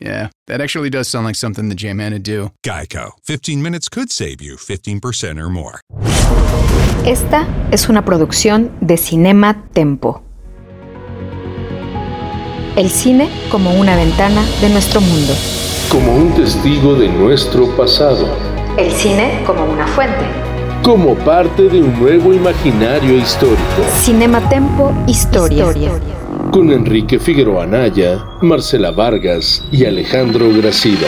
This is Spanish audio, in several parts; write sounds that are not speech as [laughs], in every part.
yeah, that actually does sound like something the J-Man would do. Geico. 15 minutes could save you 15% or more. Esta es una producción de Cinema Tempo. El cine como una ventana de nuestro mundo. Como un testigo de nuestro pasado. El cine como una fuente. Como parte de un nuevo imaginario histórico. Cinema Tempo Historia. Con Enrique Figueroa Anaya, Marcela Vargas y Alejandro Gracida.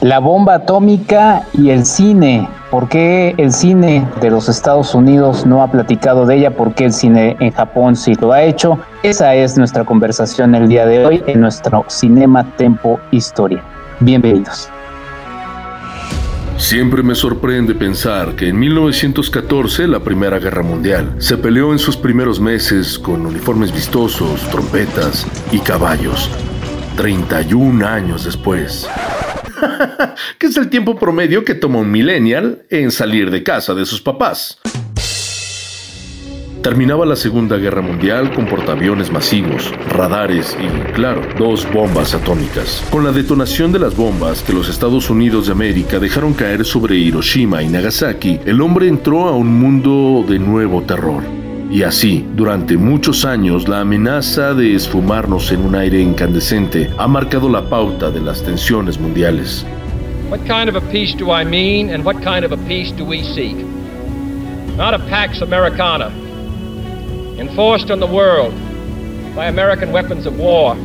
La bomba atómica y el cine. ¿Por qué el cine de los Estados Unidos no ha platicado de ella? ¿Por qué el cine en Japón sí lo ha hecho? Esa es nuestra conversación el día de hoy en nuestro Cinema Tempo Historia. Bienvenidos. Siempre me sorprende pensar que en 1914 la Primera Guerra Mundial se peleó en sus primeros meses con uniformes vistosos, trompetas y caballos. 31 años después. [laughs] que es el tiempo promedio que toma un millennial en salir de casa de sus papás. Terminaba la Segunda Guerra Mundial con portaaviones masivos, radares y, claro, dos bombas atómicas. Con la detonación de las bombas que los Estados Unidos de América dejaron caer sobre Hiroshima y Nagasaki, el hombre entró a un mundo de nuevo terror. Y así, durante muchos años, la amenaza de esfumarnos en un aire incandescente ha marcado la pauta de las tensiones mundiales. What kind of a peace do I mean and what kind of a peace do we seek? Not a Pax Americana, enforced on the world by American weapons of war.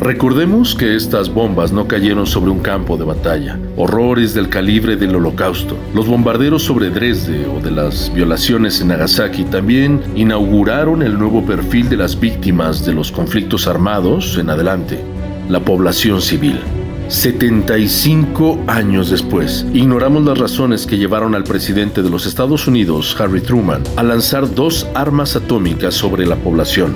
Recordemos que estas bombas no cayeron sobre un campo de batalla. Horrores del calibre del holocausto. Los bombarderos sobre Dresde o de las violaciones en Nagasaki también inauguraron el nuevo perfil de las víctimas de los conflictos armados en adelante. La población civil. 75 años después, ignoramos las razones que llevaron al presidente de los Estados Unidos, Harry Truman, a lanzar dos armas atómicas sobre la población.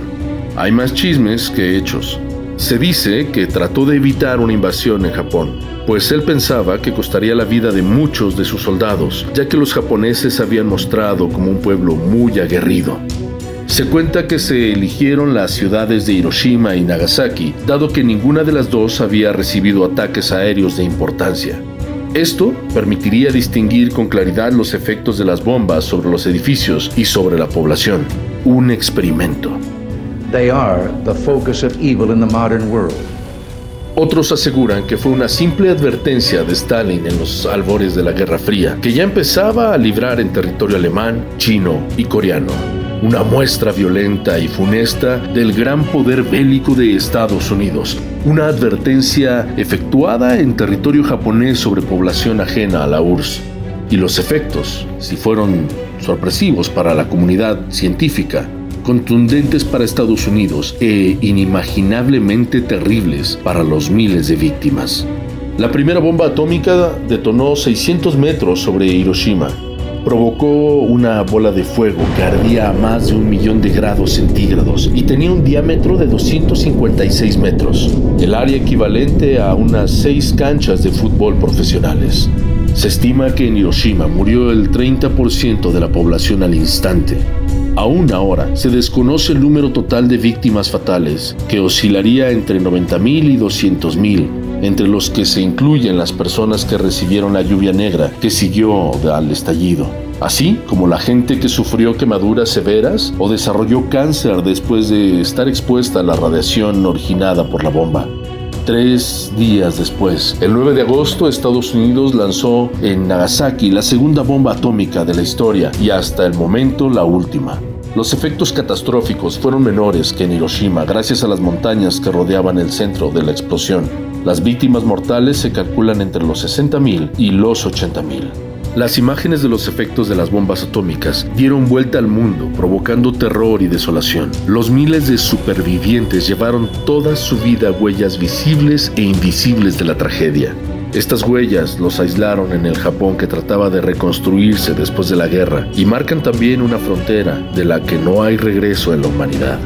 Hay más chismes que hechos. Se dice que trató de evitar una invasión en Japón, pues él pensaba que costaría la vida de muchos de sus soldados, ya que los japoneses habían mostrado como un pueblo muy aguerrido. Se cuenta que se eligieron las ciudades de Hiroshima y Nagasaki, dado que ninguna de las dos había recibido ataques aéreos de importancia. Esto permitiría distinguir con claridad los efectos de las bombas sobre los edificios y sobre la población. Un experimento. They are the focus of evil in the modern world. Otros aseguran que fue una simple advertencia de Stalin en los albores de la Guerra Fría, que ya empezaba a librar en territorio alemán, chino y coreano. Una muestra violenta y funesta del gran poder bélico de Estados Unidos. Una advertencia efectuada en territorio japonés sobre población ajena a la URSS. Y los efectos, si fueron sorpresivos para la comunidad científica, contundentes para Estados Unidos e inimaginablemente terribles para los miles de víctimas. La primera bomba atómica detonó 600 metros sobre Hiroshima. Provocó una bola de fuego que ardía a más de un millón de grados centígrados y tenía un diámetro de 256 metros, el área equivalente a unas seis canchas de fútbol profesionales. Se estima que en Hiroshima murió el 30% de la población al instante. Aún ahora se desconoce el número total de víctimas fatales, que oscilaría entre 90.000 y 200.000, entre los que se incluyen las personas que recibieron la lluvia negra que siguió al estallido, así como la gente que sufrió quemaduras severas o desarrolló cáncer después de estar expuesta a la radiación originada por la bomba. Tres días después, el 9 de agosto, Estados Unidos lanzó en Nagasaki la segunda bomba atómica de la historia y hasta el momento la última. Los efectos catastróficos fueron menores que en Hiroshima gracias a las montañas que rodeaban el centro de la explosión. Las víctimas mortales se calculan entre los 60.000 y los 80.000. Las imágenes de los efectos de las bombas atómicas dieron vuelta al mundo, provocando terror y desolación. Los miles de supervivientes llevaron toda su vida huellas visibles e invisibles de la tragedia. Estas huellas los aislaron en el Japón que trataba de reconstruirse después de la guerra y marcan también una frontera de la que no hay regreso en la humanidad.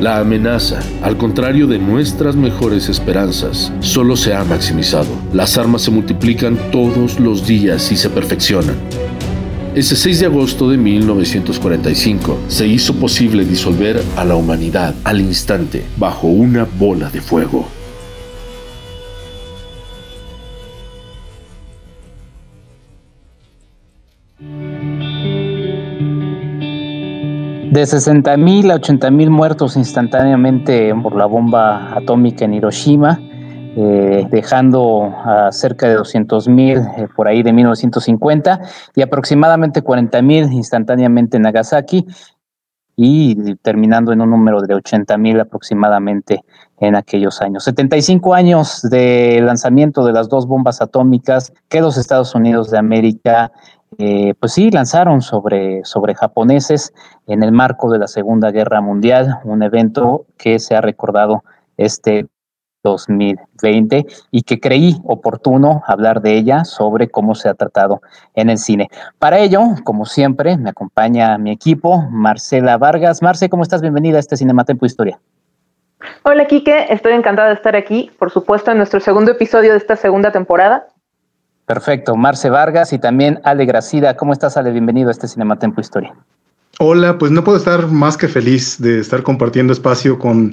La amenaza, al contrario de nuestras mejores esperanzas, solo se ha maximizado. Las armas se multiplican todos los días y se perfeccionan. Ese 6 de agosto de 1945 se hizo posible disolver a la humanidad al instante bajo una bola de fuego. De 60.000 a 80.000 muertos instantáneamente por la bomba atómica en Hiroshima, eh, dejando a cerca de 200.000 eh, por ahí de 1950 y aproximadamente 40.000 instantáneamente en Nagasaki y terminando en un número de 80.000 aproximadamente en aquellos años. 75 años de lanzamiento de las dos bombas atómicas que los Estados Unidos de América eh, pues sí, lanzaron sobre, sobre japoneses en el marco de la Segunda Guerra Mundial, un evento que se ha recordado este 2020 y que creí oportuno hablar de ella sobre cómo se ha tratado en el cine. Para ello, como siempre, me acompaña mi equipo, Marcela Vargas. Marce, ¿cómo estás? Bienvenida a este Cinematempo Historia. Hola, Quique. Estoy encantada de estar aquí, por supuesto, en nuestro segundo episodio de esta segunda temporada. Perfecto, Marce Vargas y también Ale Gracida. ¿Cómo estás, Ale? Bienvenido a este Cinematempo Historia. Hola, pues no puedo estar más que feliz de estar compartiendo espacio con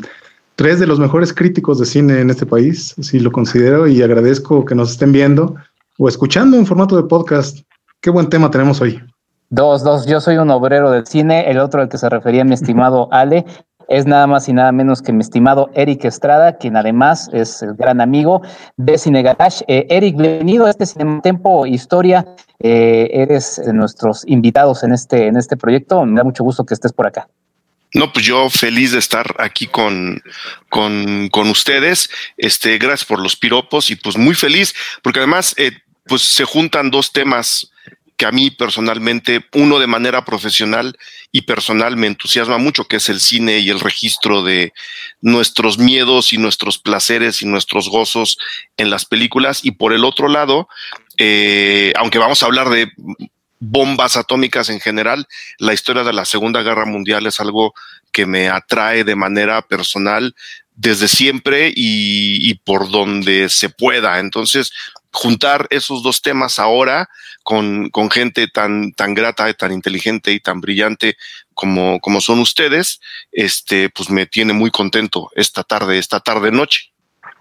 tres de los mejores críticos de cine en este país, así lo considero, y agradezco que nos estén viendo o escuchando en formato de podcast. Qué buen tema tenemos hoy. Dos, dos. Yo soy un obrero del cine, el otro al que se refería mi estimado [laughs] Ale, es nada más y nada menos que mi estimado Eric Estrada, quien además es el gran amigo de Cine Garage. Eh, Eric, bienvenido a este Cinematempo Historia. Eh, eres de nuestros invitados en este, en este proyecto. Me da mucho gusto que estés por acá. No, pues yo feliz de estar aquí con, con, con ustedes. Este, gracias por los piropos y pues muy feliz, porque además, eh, pues se juntan dos temas que a mí personalmente, uno de manera profesional y personal me entusiasma mucho, que es el cine y el registro de nuestros miedos y nuestros placeres y nuestros gozos en las películas. Y por el otro lado, eh, aunque vamos a hablar de bombas atómicas en general, la historia de la Segunda Guerra Mundial es algo que me atrae de manera personal desde siempre y, y por donde se pueda. Entonces, juntar esos dos temas ahora con, con gente tan, tan grata, tan inteligente y tan brillante como, como son ustedes, este, pues me tiene muy contento esta tarde, esta tarde noche.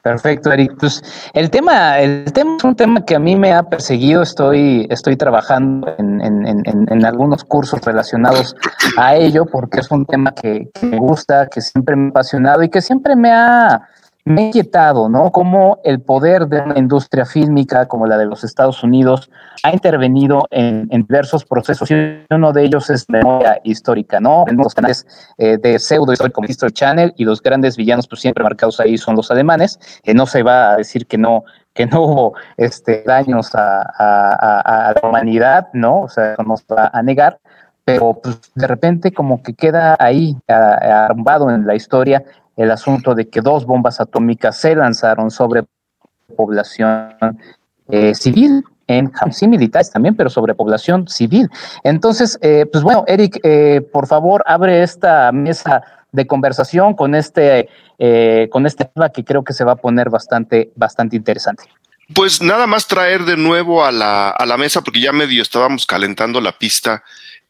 Perfecto, Eric. Pues el tema, el tema es un tema que a mí me ha perseguido. Estoy, estoy trabajando en, en, en, algunos cursos relacionados a ello, porque es un tema que, que, me gusta, que siempre me ha apasionado y que siempre me ha, me ha inquietado, ¿no? Cómo el poder de una industria fílmica como la de los Estados Unidos ha intervenido en, en diversos procesos y uno de ellos es memoria histórica, ¿no? Los canales eh, de pseudo histórico como History Channel y los grandes villanos pues siempre marcados ahí son los alemanes. Eh, no se va a decir que no que no hubo este, daños a, a, a la humanidad, ¿no? O sea, no se va a negar, pero pues, de repente como que queda ahí arrumbado en la historia el asunto de que dos bombas atómicas se lanzaron sobre población eh, civil en sí militares también, pero sobre población civil. Entonces, eh, pues bueno, Eric, eh, por favor, abre esta mesa de conversación con este, eh, con este tema que creo que se va a poner bastante, bastante interesante. Pues nada más traer de nuevo a la, a la mesa, porque ya medio estábamos calentando la pista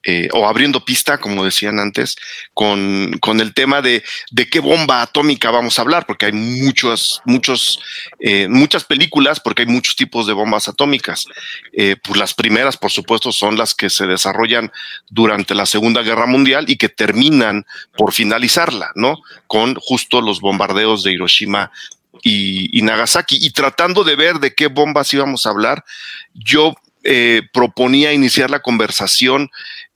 eh, o abriendo pista, como decían antes, con, con el tema de, de, qué bomba atómica vamos a hablar, porque hay muchos, muchos, eh, muchas películas, porque hay muchos tipos de bombas atómicas. Eh, pues las primeras, por supuesto, son las que se desarrollan durante la Segunda Guerra Mundial y que terminan por finalizarla, ¿no? Con justo los bombardeos de Hiroshima y, y Nagasaki. Y tratando de ver de qué bombas íbamos a hablar, yo eh, proponía iniciar la conversación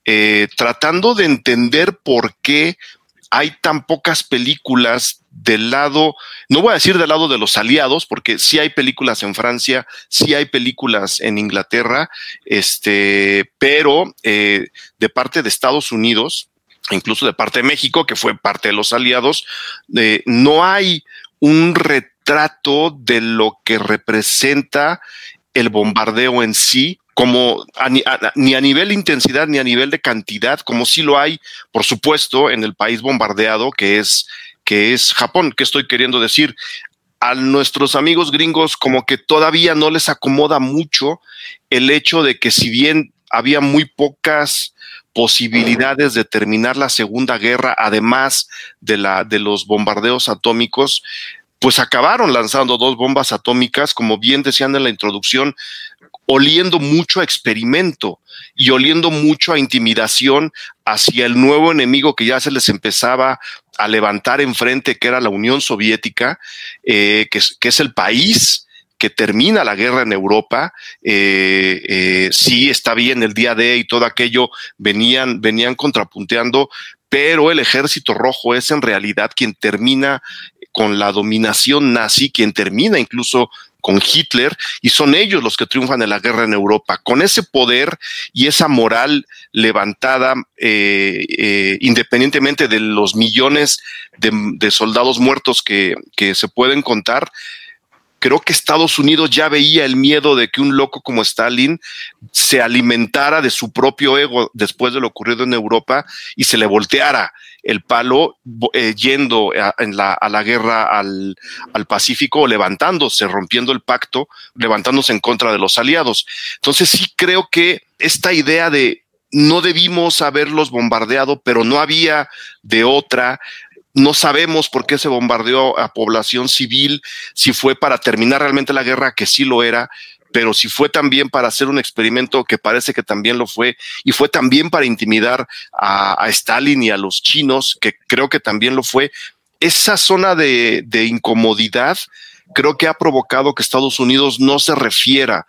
eh, tratando de entender por qué hay tan pocas películas del lado, no voy a decir del lado de los aliados, porque sí hay películas en Francia, sí hay películas en Inglaterra, este, pero eh, de parte de Estados Unidos, incluso de parte de México, que fue parte de los aliados, eh, no hay un retrato de lo que representa el bombardeo en sí, como ni a nivel de intensidad ni a nivel de cantidad, como sí lo hay, por supuesto, en el país bombardeado que es, que es Japón. ¿Qué estoy queriendo decir? A nuestros amigos gringos como que todavía no les acomoda mucho el hecho de que si bien había muy pocas posibilidades de terminar la Segunda Guerra, además de, la, de los bombardeos atómicos, pues acabaron lanzando dos bombas atómicas, como bien decían en la introducción, oliendo mucho a experimento y oliendo mucho a intimidación hacia el nuevo enemigo que ya se les empezaba a levantar enfrente, que era la Unión Soviética, eh, que, es, el país que termina la guerra en Europa, eh, eh, sí está bien el día de y todo aquello venían, venían contrapunteando, pero el ejército rojo es en realidad quien termina con la dominación nazi, quien termina incluso con Hitler, y son ellos los que triunfan en la guerra en Europa. Con ese poder y esa moral levantada, eh, independientemente de los millones de, soldados muertos que se pueden contar, creo que Estados Unidos ya veía el miedo de que un loco como Stalin se alimentara de su propio ego después de lo ocurrido en Europa y se le volteara el palo eh, yendo a, la, a la guerra al, al Pacífico, levantándose, rompiendo el pacto, levantándose en contra de los aliados. Entonces sí creo que esta idea de no debimos haberlos bombardeado, pero no había de otra. No sabemos por qué se bombardeó a población civil, si fue para terminar realmente la guerra, que sí lo era, pero si fue también para hacer un experimento que parece que también lo fue, y fue también para intimidar a, Stalin y a los chinos, que creo que también lo fue. Esa zona de, incomodidad creo que ha provocado que Estados Unidos no se refiera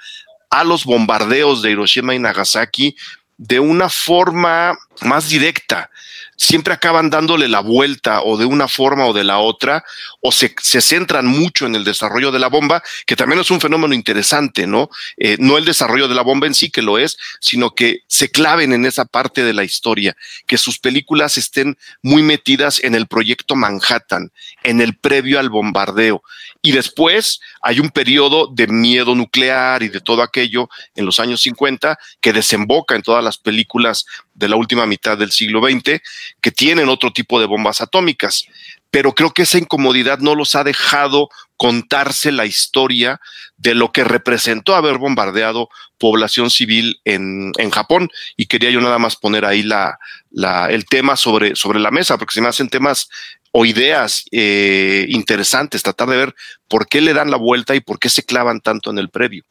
a los bombardeos de Hiroshima y Nagasaki de una forma más directa siempre acaban dándole la vuelta o de una forma o de la otra, o se, se centran mucho en el desarrollo de la bomba, que también es un fenómeno interesante, ¿no? Eh, no el desarrollo de la bomba en sí, que lo es, sino que se claven en esa parte de la historia, que sus películas estén muy metidas en el proyecto Manhattan, en el previo al bombardeo. Y después hay un periodo de miedo nuclear y de todo aquello en los años 50 que desemboca en todas las películas de la última mitad del siglo XX que tienen otro tipo de bombas atómicas. Pero creo que esa incomodidad no los ha dejado contarse la historia de lo que representó haber bombardeado población civil en, en Japón. Y quería yo nada más poner ahí la, la, el tema sobre, sobre la mesa, porque se me hacen temas o ideas eh, interesantes, tratar de ver por qué le dan la vuelta y por qué se clavan tanto en el previo.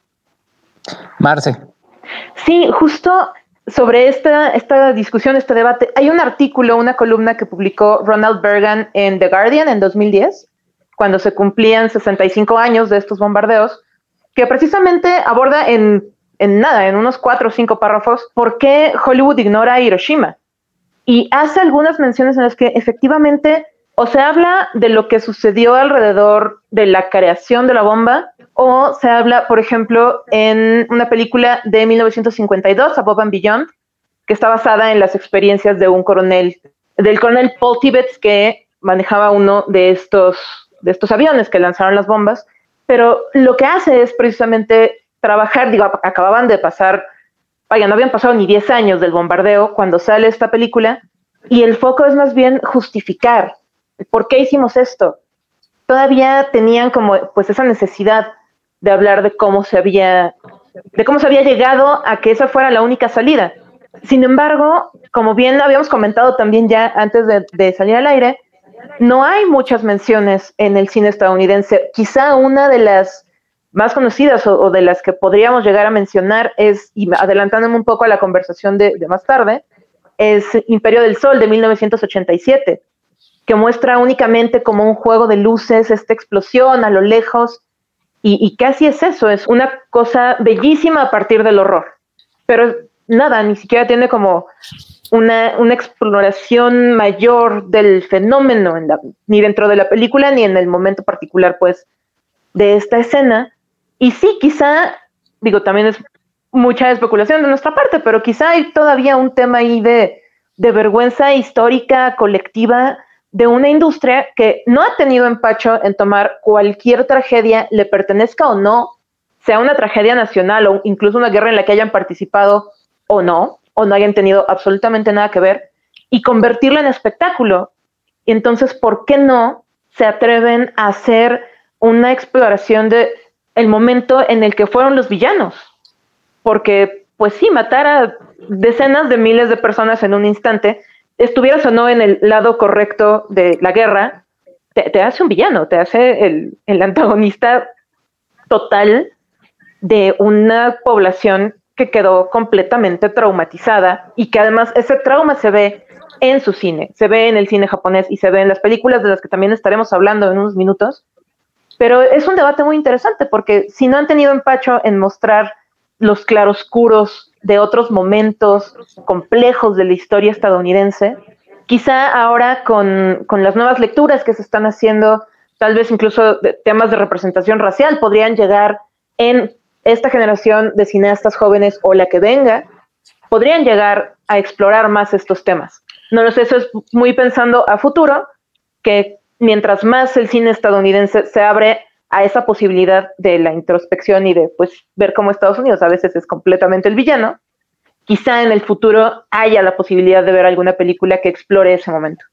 Marce. Sí, justo sobre esta, esta discusión, este debate, hay un artículo, una columna que publicó Ronald Bergan en The Guardian en 2010, cuando se cumplían 65 años de estos bombardeos, que precisamente aborda en, en nada, en unos cuatro o cinco párrafos, por qué Hollywood ignora Hiroshima. Y hace algunas menciones en las que efectivamente o se habla de lo que sucedió alrededor de la creación de la bomba, o se habla, por ejemplo, en una película de 1952, Above and Beyond, que está basada en las experiencias de un coronel, del coronel Paul Tibbets, que manejaba uno de estos, de estos aviones que lanzaron las bombas, pero lo que hace es precisamente trabajar, digo, acababan de pasar, vaya, no habían pasado ni 10 años del bombardeo cuando sale esta película, y el foco es más bien justificar por qué hicimos esto. Todavía tenían como pues esa necesidad de hablar de cómo se había, de cómo se había llegado a que esa fuera la única salida. Sin embargo, como bien habíamos comentado también ya antes de, salir al aire, no hay muchas menciones en el cine estadounidense. Quizá una de las más conocidas o, de las que podríamos llegar a mencionar es, y adelantándome un poco a la conversación de, de, más tarde, es Imperio del Sol de 1987, que muestra únicamente como un juego de luces esta explosión a lo lejos y, casi es eso, es una cosa bellísima a partir del horror. Pero nada, ni siquiera tiene como una, una exploración mayor del fenómeno ni dentro de la película ni en el momento particular, pues, de esta escena. Y sí, quizá, digo, también es mucha especulación de nuestra parte, pero quizá hay todavía un tema ahí de, de vergüenza histórica, colectiva, de una industria que no ha tenido empacho en tomar cualquier tragedia, le pertenezca o no, sea una tragedia nacional o incluso una guerra en la que hayan participado o no, o no hayan tenido absolutamente nada que ver, y convertirla en espectáculo. Entonces, ¿por qué no se atreven a hacer una exploración de el momento en el que fueron los villanos? Porque, pues sí, matar a decenas de miles de personas en un instante, estuvieras o no en el lado correcto de la guerra, te, hace un villano, te hace el, el antagonista total de una población que quedó completamente traumatizada y que además ese trauma se ve en su cine, se ve en el cine japonés y se ve en las películas de las que también estaremos hablando en unos minutos. Pero es un debate muy interesante porque si no han tenido empacho en mostrar los claroscuros de otros momentos complejos de la historia estadounidense, quizá ahora con, con las nuevas lecturas que se están haciendo, tal vez incluso de temas de representación racial, podrían llegar en esta generación de cineastas jóvenes o la que venga podrían llegar a explorar más estos temas. No lo sé, eso es muy pensando a futuro, que mientras más el cine estadounidense se abre a esa posibilidad de la introspección y de pues ver cómo Estados Unidos a veces es completamente el villano, quizá en el futuro haya la posibilidad de ver alguna película que explore ese momento.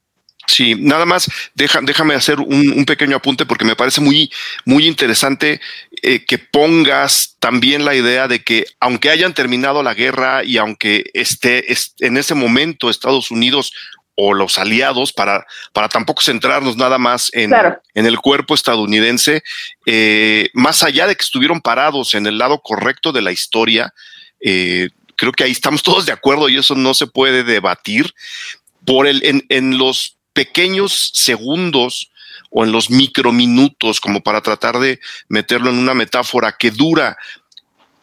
Sí, nada más déjame hacer un, pequeño apunte porque me parece muy, muy interesante eh, que pongas también la idea de que aunque hayan terminado la guerra y aunque esté, en ese momento Estados Unidos o los aliados, para, para tampoco centrarnos nada más en, en el cuerpo estadounidense, eh, más allá de que estuvieron parados en el lado correcto de la historia, eh, creo que ahí estamos [laughs] todos de acuerdo y eso no se puede debatir. Por el, en, en los pequeños segundos o en los microminutos, como para tratar de meterlo en una metáfora que dura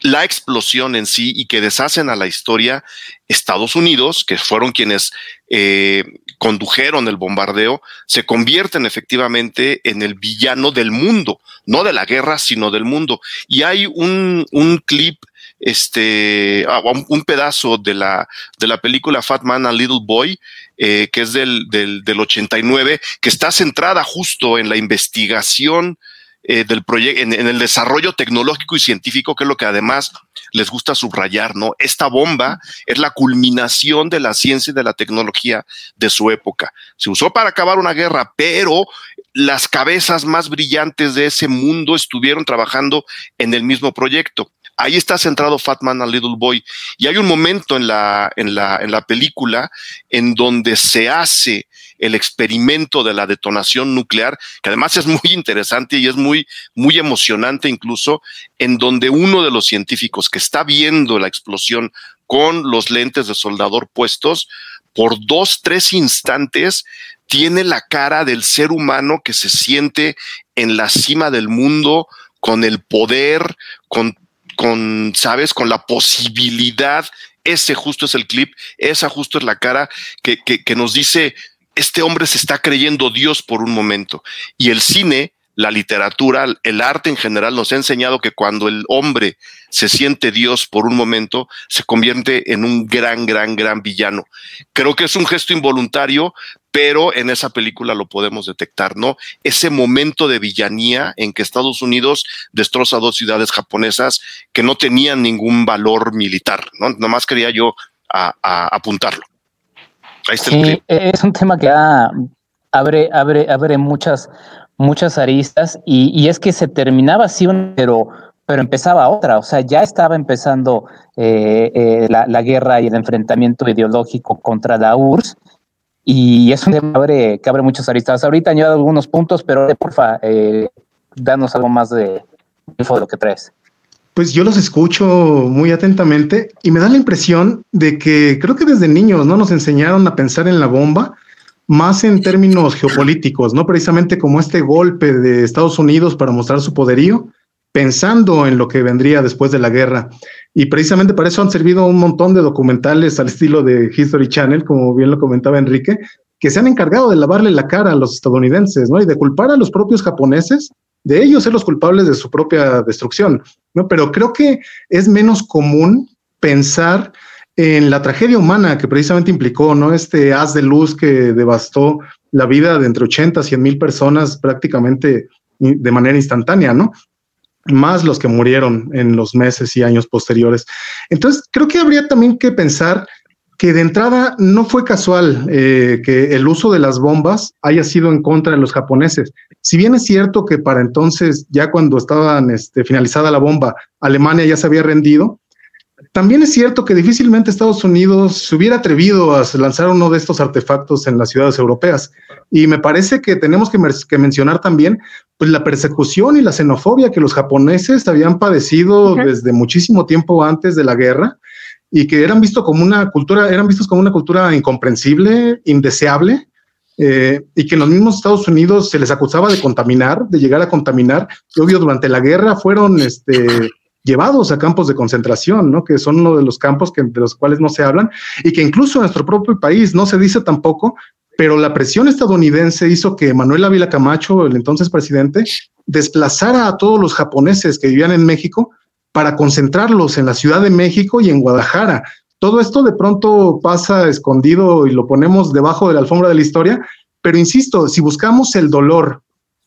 la explosión en sí y que deshacen a la historia Estados Unidos, que fueron quienes eh, condujeron el bombardeo, se convierten efectivamente en el villano del mundo, no de la guerra, sino del mundo. Y hay un, un clip este, ah, un, pedazo de la, de la película Fat Man and Little Boy, eh, que es del, del, del, 89, que está centrada justo en la investigación eh, del proyecto, en, el desarrollo tecnológico y científico, que es lo que además les gusta subrayar, ¿no? Esta bomba es la culminación de la ciencia y de la tecnología de su época. Se usó para acabar una guerra, pero las cabezas más brillantes de ese mundo estuvieron trabajando en el mismo proyecto. Ahí está centrado Fatman a Little Boy. Y hay un momento en la, en la, en la película en donde se hace el experimento de la detonación nuclear, que además es muy interesante y es muy, muy emocionante incluso, en donde uno de los científicos que está viendo la explosión con los lentes de soldador puestos, por dos, tres instantes, tiene la cara del ser humano que se siente en la cima del mundo, con el poder, con con, sabes, con la posibilidad, ese justo es el clip, esa justo es la cara que, que, que nos dice, este hombre se está creyendo Dios por un momento. Y el cine la literatura, el arte en general nos ha enseñado que cuando el hombre se siente Dios por un momento, se convierte en un gran, gran, gran villano. Creo que es un gesto involuntario, pero en esa película lo podemos detectar, ¿no? Ese momento de villanía en que Estados Unidos destroza dos ciudades japonesas que no tenían ningún valor militar, ¿no? Nomás quería yo apuntarlo. Ahí está sí, es un tema que abre, abre, abre muchas muchas aristas y, es que se terminaba así, pero, pero empezaba otra, o sea, ya estaba empezando eh, eh, la, guerra y el enfrentamiento ideológico contra la URSS y es un tema que abre, que abre muchas aristas. Ahorita añado algunos puntos, pero porfa, eh, danos algo más de de lo que traes. Pues yo los escucho muy atentamente y me da la impresión de que creo que desde niños no nos enseñaron a pensar en la bomba más en términos geopolíticos, no precisamente como este golpe de Estados Unidos para mostrar su poderío, pensando en lo que vendría después de la guerra. Y precisamente para eso han servido un montón de documentales al estilo de History Channel, como bien lo comentaba Enrique, que se han encargado de lavarle la cara a los estadounidenses, ¿no? Y de culpar a los propios japoneses, de ellos ser los culpables de su propia destrucción, ¿no? Pero creo que es menos común pensar en la tragedia humana que precisamente implicó, ¿no? Este haz de luz que devastó la vida de entre 80 y 100 mil personas prácticamente de manera instantánea, ¿no? Más los que murieron en los meses y años posteriores. Entonces, creo que habría también que pensar que de entrada no fue casual eh, que el uso de las bombas haya sido en contra de los japoneses. Si bien es cierto que para entonces, ya cuando estaban este, finalizada la bomba, Alemania ya se había rendido, también es cierto que difícilmente Estados Unidos se hubiera atrevido a lanzar uno de estos artefactos en las ciudades europeas. Y me parece que tenemos que, mencionar también pues, la persecución y la xenofobia que los japoneses habían padecido desde muchísimo tiempo antes de la guerra y que eran vistos como una cultura, eran vistos como una cultura incomprensible, indeseable, eh, y que en los mismos Estados Unidos se les acusaba de contaminar, de llegar a contaminar. Y obvio, durante la guerra fueron este, llevados a campos de concentración, ¿no? que son uno de los campos que, de los cuales no se hablan, y que incluso en nuestro propio país no se dice tampoco, pero la presión estadounidense hizo que Manuel Ávila Camacho, el entonces presidente, desplazara a todos los japoneses que vivían en México para concentrarlos en la Ciudad de México y en Guadalajara. Todo esto de pronto pasa escondido y lo ponemos debajo de la alfombra de la historia, pero insisto, si buscamos el dolor,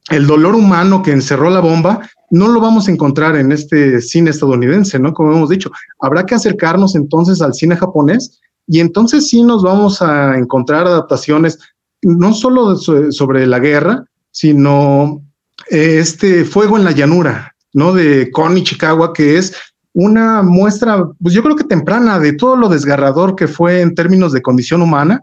el dolor humano que encerró la bomba, no lo vamos a encontrar en este cine estadounidense, ¿no? Como hemos dicho, habrá que acercarnos entonces al cine japonés y entonces sí nos vamos a encontrar adaptaciones no solo sobre la guerra, sino eh, este fuego en la llanura, ¿no? De Kon Ichikawa, que es una muestra, pues yo creo que temprana de todo lo desgarrador que fue en términos de condición humana.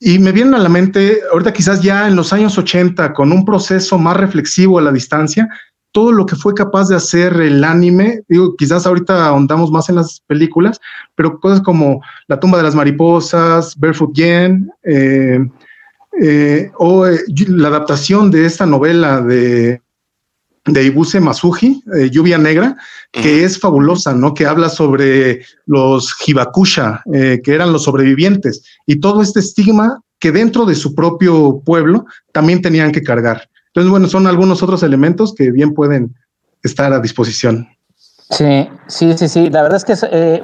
Y me viene a la mente, ahorita quizás ya en los años 80, con un proceso más reflexivo a la distancia, todo lo que fue capaz de hacer el anime, digo, quizás ahorita ahondamos más en las películas, pero cosas como La tumba de las mariposas, Barefoot Yen, eh, eh, o eh, la adaptación de esta novela de de Ibuse Masuji, Lluvia Negra, que es fabulosa, ¿no? Que habla sobre los Hibakusha, eh, que eran los sobrevivientes, y todo este estigma que dentro de su propio pueblo también tenían que cargar. Entonces, bueno, son algunos otros elementos que bien pueden estar a disposición. Sí, sí, sí, sí. La verdad es que eh,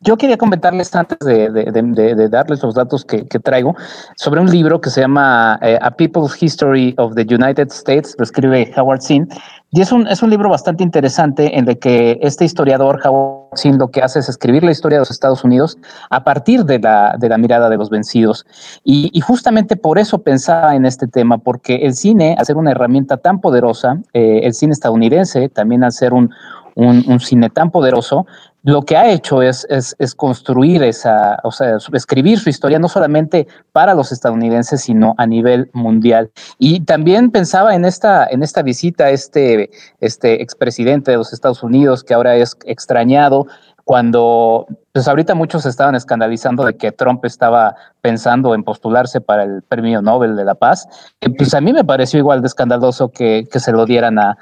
yo quería comentarles antes de, darles los datos que, traigo sobre un libro que se llama eh, A People's History of the United States, lo escribe Howard Zinn, y es un, es un libro bastante interesante en el que este historiador, Howard Zinn, lo que hace es escribir la historia de los Estados Unidos a partir de la, de la mirada de los vencidos. Y, justamente por eso pensaba en este tema, porque el cine, al ser una herramienta tan poderosa, eh, el cine estadounidense, también al ser un, un, cine tan poderoso, lo que ha hecho es, es, construir esa, o sea, escribir su historia no solamente para los estadounidenses, sino a nivel mundial. Y también pensaba en esta, en esta visita, este, este expresidente de los Estados Unidos, que ahora es extrañado, cuando pues ahorita muchos estaban escandalizando de que Trump estaba pensando en postularse para el premio Nobel de la Paz, pues a mí me pareció igual de escandaloso que, se lo dieran a,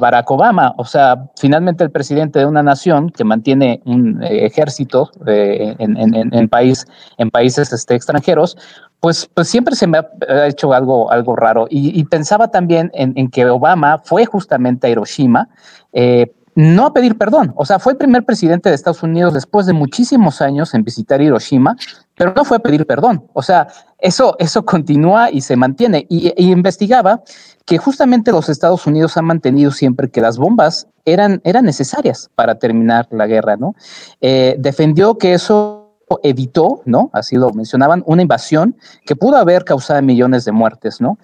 Barack Obama. O sea, finalmente el presidente de una nación que mantiene un eh, ejército eh, en, país, en países este, extranjeros, pues, pues siempre se me ha hecho algo, algo raro. Y, pensaba también en, que Obama fue justamente a Hiroshima eh, no a pedir perdón. O sea, fue el primer presidente de Estados Unidos después de muchísimos años en visitar Hiroshima, pero no fue a pedir perdón. O sea, eso, eso continúa y se mantiene. Y, investigaba que justamente los Estados Unidos han mantenido siempre que las bombas eran, eran necesarias para terminar la guerra, ¿no? Eh, defendió que eso evitó, ¿no? Así lo mencionaban, una invasión que pudo haber causado millones de muertes, ¿no?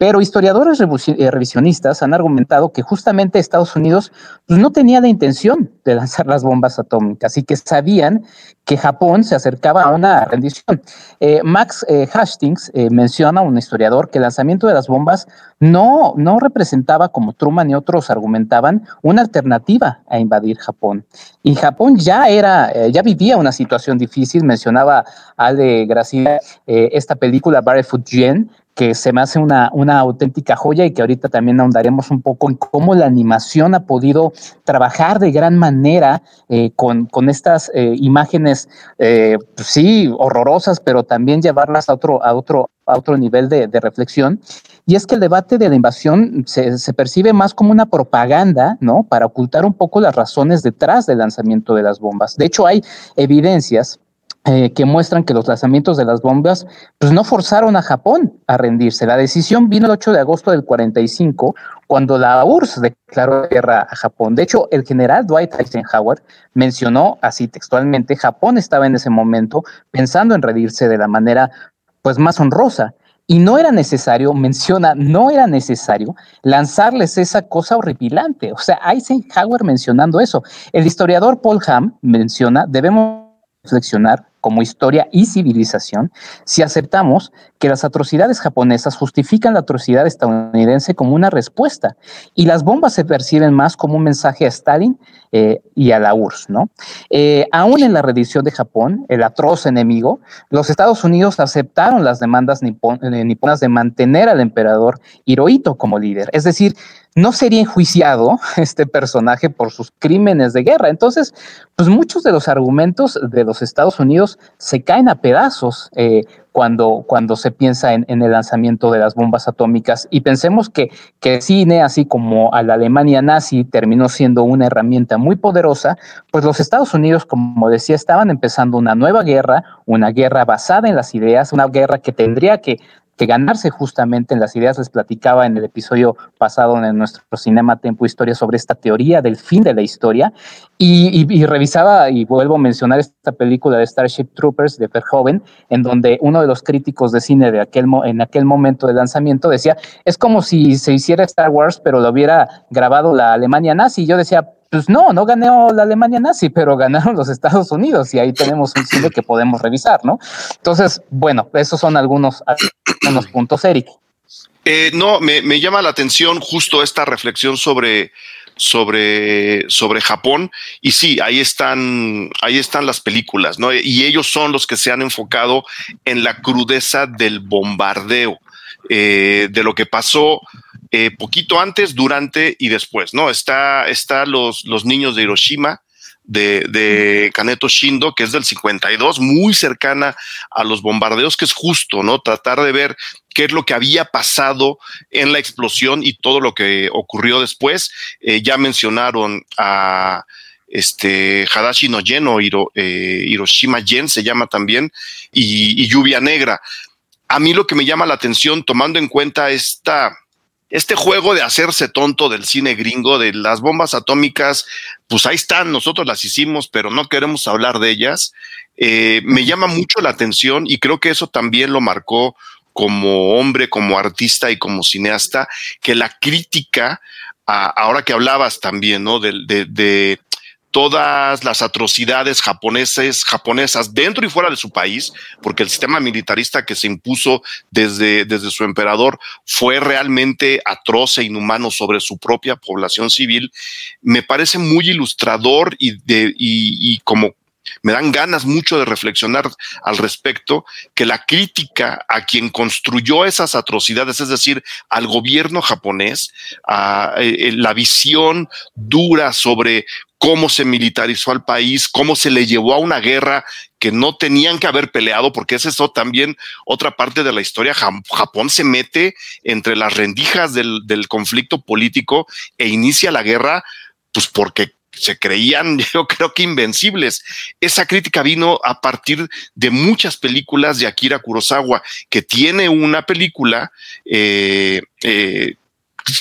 Pero historiadores eh, revisionistas han argumentado que justamente Estados Unidos pues, no tenía la intención de lanzar las bombas atómicas y que sabían que Japón se acercaba a una rendición. Eh, Max eh, Hastings menciona, un historiador, que el lanzamiento de las bombas no, no representaba, como Truman y otros argumentaban, una alternativa a invadir Japón. Y Japón ya era, ya vivía una situación difícil. Mencionaba Ale Gracia esta película Barefoot Yen, que se me hace una, una auténtica joya y que ahorita también ahondaremos un poco en cómo la animación ha podido trabajar de gran manera eh, con, con, estas eh, imágenes, eh, pues sí, horrorosas, pero también llevarlas a otro, a otro, a otro nivel de, de reflexión. Y es que el debate de la invasión se, se, percibe más como una propaganda, ¿no? Para ocultar un poco las razones detrás del lanzamiento de las bombas. De hecho, hay evidencias eh, que muestran que los lanzamientos de las bombas pues no forzaron a Japón a rendirse. La decisión vino el 8 de agosto del 45, cuando la URSS declaró guerra a Japón. De hecho, el general Dwight Eisenhower mencionó así textualmente, Japón estaba en ese momento pensando en rendirse de la manera pues más honrosa. Y no era necesario, [laughs] menciona, no era necesario lanzarles esa cosa horripilante. O sea, Eisenhower mencionando eso. El historiador Paul Hamm menciona, debemos reflexionar como historia y civilización si aceptamos que las atrocidades japonesas justifican la atrocidad estadounidense como una respuesta y las bombas se perciben más como un mensaje a Stalin eh, y a la URSS. ¿no? Eh, aún en la rendición de Japón, el atroz enemigo, los Estados Unidos aceptaron las demandas eh, niponas de mantener al emperador Hirohito como líder. Es decir, no sería enjuiciado [laughs] este personaje por sus crímenes de guerra. Entonces, pues muchos de los argumentos de los Estados Unidos se caen a pedazos eh, cuando, cuando se piensa en, el lanzamiento de las bombas atómicas. Y pensemos que, que el cine, así como a la Alemania nazi, terminó siendo una herramienta muy poderosa, pues los Estados Unidos, como decía, estaban empezando una nueva guerra, una guerra basada en las ideas, una guerra que tendría que que ganarse justamente en las ideas. Les platicaba en el episodio pasado en nuestro Cinema Tempo Historia sobre esta teoría del fin de la historia y, revisaba y vuelvo a mencionar esta película de Starship Troopers de Verhoeven, en donde uno de los críticos de cine de aquel, en aquel momento de lanzamiento decía, es como si se hiciera Star Wars, pero lo hubiera grabado la Alemania nazi. Y yo decía, pues no, no ganó la Alemania nazi, pero ganaron los Estados Unidos y ahí tenemos un cine que podemos revisar, ¿no? Entonces, bueno, esos son algunos, puntos, Eric. Eh, no, me, me, llama la atención justo esta reflexión sobre, sobre, sobre Japón. Y sí, ahí están, ahí están las películas, ¿no? Y ellos son los que se han enfocado en la crudeza del bombardeo, eh, de lo que pasó eh, poquito antes, durante y después, ¿no? Está, está los, los niños de Hiroshima, de, de, Kaneto Shindo, que es del 52, muy cercana a los bombardeos, que es justo, ¿no? Tratar de ver qué es lo que había pasado en la explosión y todo lo que ocurrió después. Eh, ya mencionaron a este Hadashi no Yen o eh, Hiroshima Yen se llama también, y, y Lluvia Negra. A mí lo que me llama la atención, tomando en cuenta esta este juego de hacerse tonto del cine gringo, de las bombas atómicas, pues ahí están, nosotros las hicimos, pero no queremos hablar de ellas. Eh, me llama mucho la atención y creo que eso también lo marcó como hombre, como artista y como cineasta, que la crítica, ahora que hablabas también, ¿no? de, de todas las atrocidades japoneses, japonesas dentro y fuera de su país, porque el sistema militarista que se impuso desde, desde su emperador fue realmente atroz e inhumano sobre su propia población civil, me parece muy ilustrador y, de, y, y como me dan ganas mucho de reflexionar al respecto, que la crítica a quien construyó esas atrocidades, es decir, al gobierno japonés, a, eh, la visión dura sobre cómo se militarizó al país, cómo se le llevó a una guerra que no tenían que haber peleado, porque es eso también otra parte de la historia. Japón se mete entre las rendijas del, del conflicto político e inicia la guerra, pues porque se creían, [laughs] yo creo que invencibles. Esa crítica vino a partir de muchas películas de Akira Kurosawa, que tiene una película eh, eh,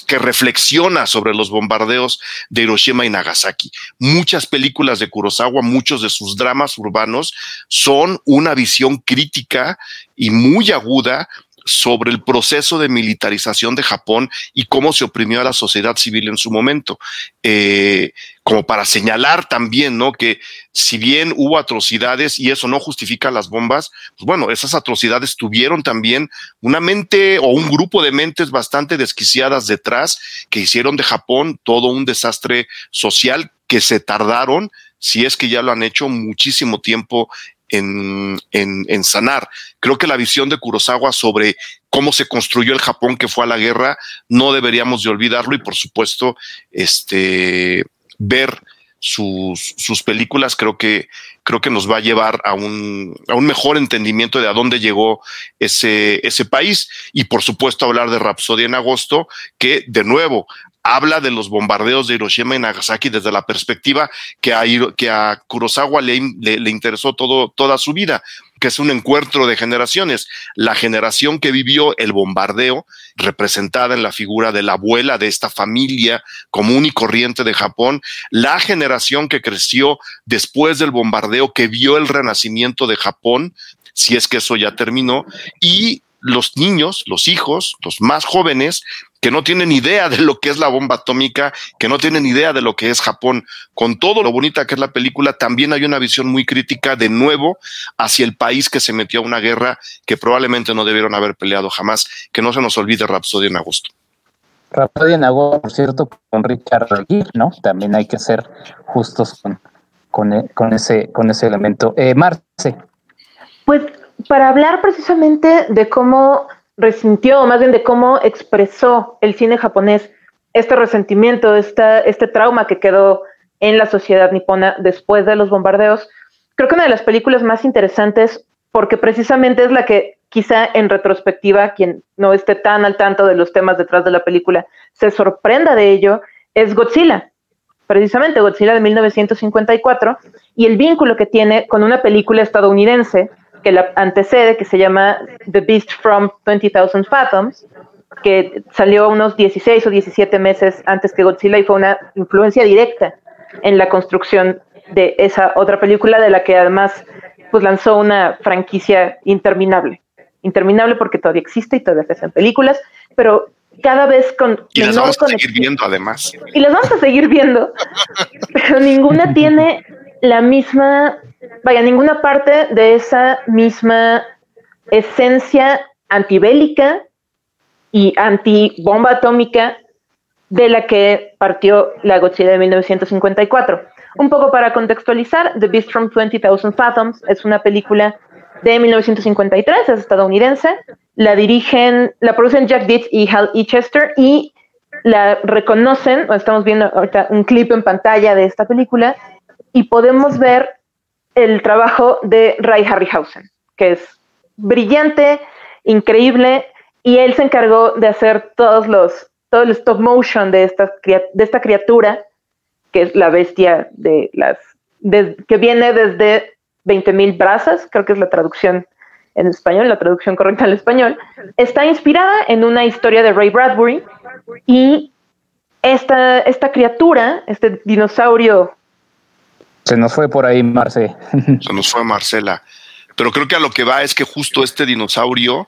que reflexiona sobre los bombardeos de Hiroshima y Nagasaki. Muchas películas de Kurosawa, muchos de sus dramas urbanos son una visión crítica y muy aguda sobre el proceso de militarización de Japón y cómo se oprimió a la sociedad civil en su momento. Eh, como para señalar también, ¿no? Que si bien hubo atrocidades y eso no justifica las bombas, pues bueno, esas atrocidades tuvieron también una mente o un grupo de mentes bastante desquiciadas detrás que hicieron de Japón todo un desastre social que se tardaron, si es que ya lo han hecho muchísimo tiempo en, en, sanar. Creo que la visión de Kurosawa sobre cómo se construyó el Japón que fue a la guerra, no deberíamos de olvidarlo y por supuesto, este, ver sus, sus películas creo que, creo que nos va a llevar a un, a un mejor entendimiento de a dónde llegó ese, ese país y por supuesto hablar de Rapsodia en agosto, que de nuevo habla de los bombardeos de Hiroshima y Nagasaki desde la perspectiva que a, que a Kurosawa le, le, interesó todo, toda su vida, que es un encuentro de generaciones. La generación que vivió el bombardeo, representada en la figura de la abuela de esta familia común y corriente de Japón, la generación que creció después del bombardeo, que vio el renacimiento de Japón, si es que eso ya terminó, y los niños, los hijos, los más jóvenes, que no tienen idea de lo que es la bomba atómica, que no tienen idea de lo que es Japón. Con todo lo bonita que es la película, también hay una visión muy crítica de nuevo hacia el país que se metió a una guerra que probablemente no debieron haber peleado jamás. Que no se nos olvide Rapsodia en agosto. Rapsodia en agosto, por cierto, con Richard Gere, ¿no? También hay que ser justos con, con, ese, con ese elemento. Eh, Marce. Pues para hablar precisamente de cómo resintió, más bien de cómo expresó el cine japonés este resentimiento, esta, este trauma que quedó en la sociedad nipona después de los bombardeos, creo que una de las películas más interesantes, porque precisamente es la que quizá en retrospectiva, quien no esté tan al tanto de los temas detrás de la película, se sorprenda de ello, es Godzilla. Precisamente Godzilla de 1954 y el vínculo que tiene con una película estadounidense que la antecede, que se llama The Beast from 20,000 Fathoms, que salió unos 16 o 17 meses antes que Godzilla y fue una influencia directa en la construcción de esa otra película de la que además pues lanzó una franquicia interminable. Interminable porque todavía existe y todavía se hacen películas, pero cada vez con... Y las vamos a seguir viendo además. Y las vamos a seguir viendo, [laughs] pero ninguna tiene la misma vaya, ninguna parte de esa misma esencia antibélica y antibomba atómica de la que partió la Godzilla de 1954. Un poco para contextualizar, The Beast from 20,000 Fathoms es una película de 1953, es estadounidense. La dirigen, la producen Jack Dietz y Hal E. Chester y la reconocen, estamos viendo ahorita un clip en pantalla de esta película, y podemos ver el trabajo de Ray Harryhausen, que es brillante, increíble, y él se encargó de hacer todos los, todo el stop motion de esta, de esta criatura, que es la bestia de las, que viene desde 20.000 brazas, creo que es la traducción en español, la traducción correcta al español, está inspirada en una historia de Ray Bradbury y esta, esta criatura, este dinosaurio se nos fue por ahí, Marce. [laughs] Se nos fue Marcela. Pero creo que a lo que va es que justo este dinosaurio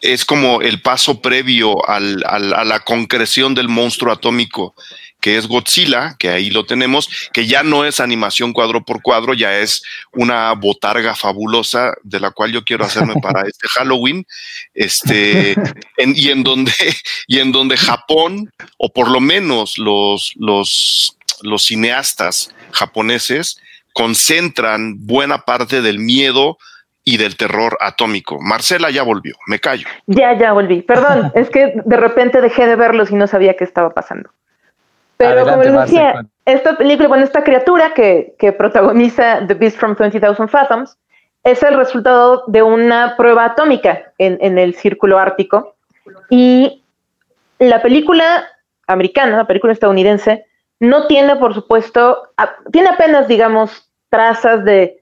es como el paso previo a la concreción del monstruo atómico que es Godzilla, que ahí lo tenemos, que ya no es animación cuadro por cuadro, ya es una botarga fabulosa de la cual yo quiero hacerme para [laughs] este Halloween, este, y en donde, [laughs] y en donde Japón, o por lo menos los, los, los cineastas japoneses concentran buena parte del miedo y del terror atómico. Marcela ya volvió, me callo. Ya, ya volví. Perdón, [laughs] es que de repente dejé de verlos y no sabía qué estaba pasando. Pero como les decía, esta película, bueno, esta criatura que, protagoniza The Beast from 20,000 Fathoms es el resultado de una prueba atómica en, en el círculo ártico. Y la película americana, la película estadounidense, no tiene, por supuesto, tiene apenas, digamos, trazas de,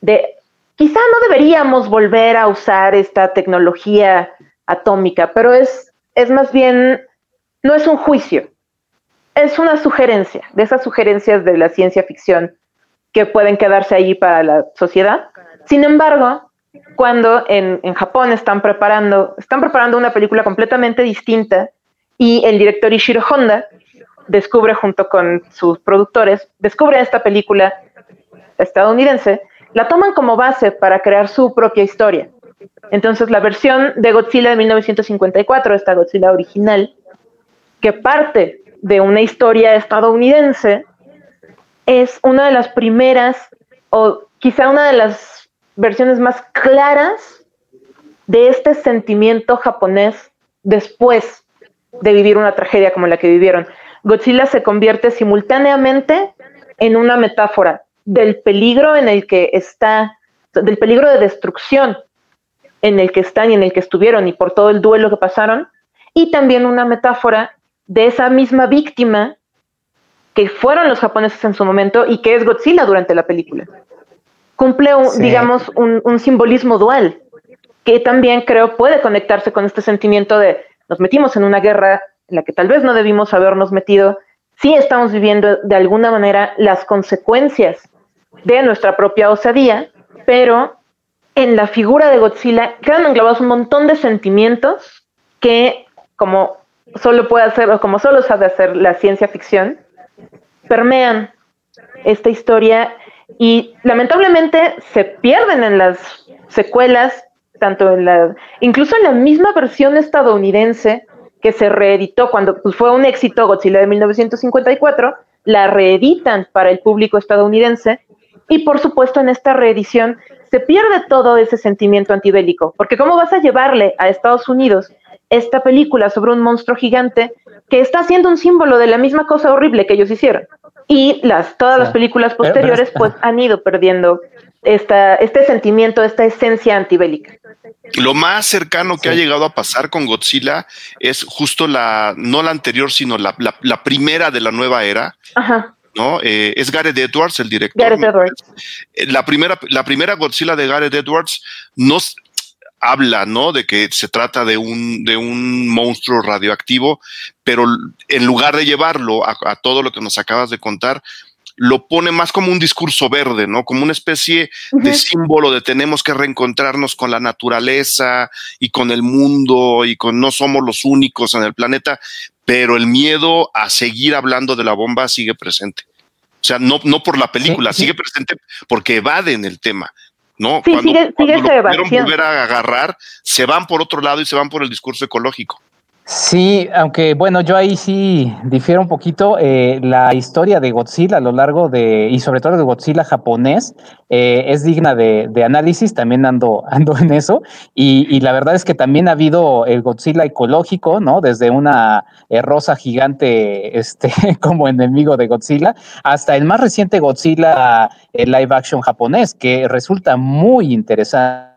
de, quizá no deberíamos volver a usar esta tecnología atómica, pero es, es más bien, no es un juicio, es una sugerencia, de esas sugerencias de la ciencia ficción que pueden quedarse ahí para la sociedad. Sin embargo, cuando en, en Japón están preparando, están preparando una película completamente distinta y el director Ishiro Honda descubre junto con sus productores, descubre esta película estadounidense, la toman como base para crear su propia historia. Entonces la versión de Godzilla de 1954, esta Godzilla original, que parte de una historia estadounidense, es una de las primeras, o quizá una de las versiones más claras de este sentimiento japonés después de vivir una tragedia como la que vivieron. Godzilla se convierte simultáneamente en una metáfora del peligro en el que está, del peligro de destrucción en el que están y en el que estuvieron y por todo el duelo que pasaron, y también una metáfora de esa misma víctima que fueron los japoneses en su momento y que es Godzilla durante la película. Cumple, digamos, un, simbolismo dual, que también creo puede conectarse con este sentimiento de nos metimos en una guerra la que tal vez no debimos habernos metido, sí estamos viviendo de alguna manera las consecuencias de nuestra propia osadía, pero en la figura de Godzilla quedan enclavados un montón de sentimientos que, como solo puede hacer, o como solo sabe hacer la ciencia ficción, permean esta historia y lamentablemente se pierden en las secuelas, tanto en la, incluso en la misma versión estadounidense que se reeditó cuando pues, fue un éxito Godzilla de 1954, la reeditan para el público estadounidense y por supuesto en esta reedición se pierde todo ese sentimiento antibélico, porque ¿cómo vas a llevarle a Estados Unidos esta película sobre un monstruo gigante que está siendo un símbolo de la misma cosa horrible que ellos hicieron? Y las, todas las películas posteriores pues han ido perdiendo esta, este sentimiento, esta esencia antibélica. Lo más cercano que ha llegado a pasar con Godzilla es justo la, no la anterior, sino la, la primera de la nueva era, Ajá. ¿no? Eh, es Gareth Edwards el director. Gareth Edwards. Eh, la primera, la primera Godzilla de Gareth Edwards nos habla, ¿no? De que se trata de un, de un monstruo radioactivo, pero en lugar de llevarlo a, todo lo que nos acabas de contar, lo pone más como un discurso verde, ¿no? Como una especie de símbolo de tenemos que reencontrarnos con la naturaleza y con el mundo y con no somos los únicos en el planeta, pero el miedo a seguir hablando de la bomba sigue presente. O sea, no, no por la película, sigue presente porque evaden el tema. ¿no? Sí, sigue, sigue esa volver a agarrar, se van por otro lado y se van por el discurso ecológico. Sí, aunque bueno, yo ahí sí difiero un poquito. Eh, la historia de Godzilla a lo largo de, y sobre todo de Godzilla japonés, eh, es digna de, análisis, también ando, [laughs] ando en eso. Y, la verdad es que también ha habido el Godzilla ecológico, ¿no? Desde una eh, rosa gigante [laughs] este, como enemigo de Godzilla, hasta el más reciente Godzilla live action japonés, que resulta muy interesante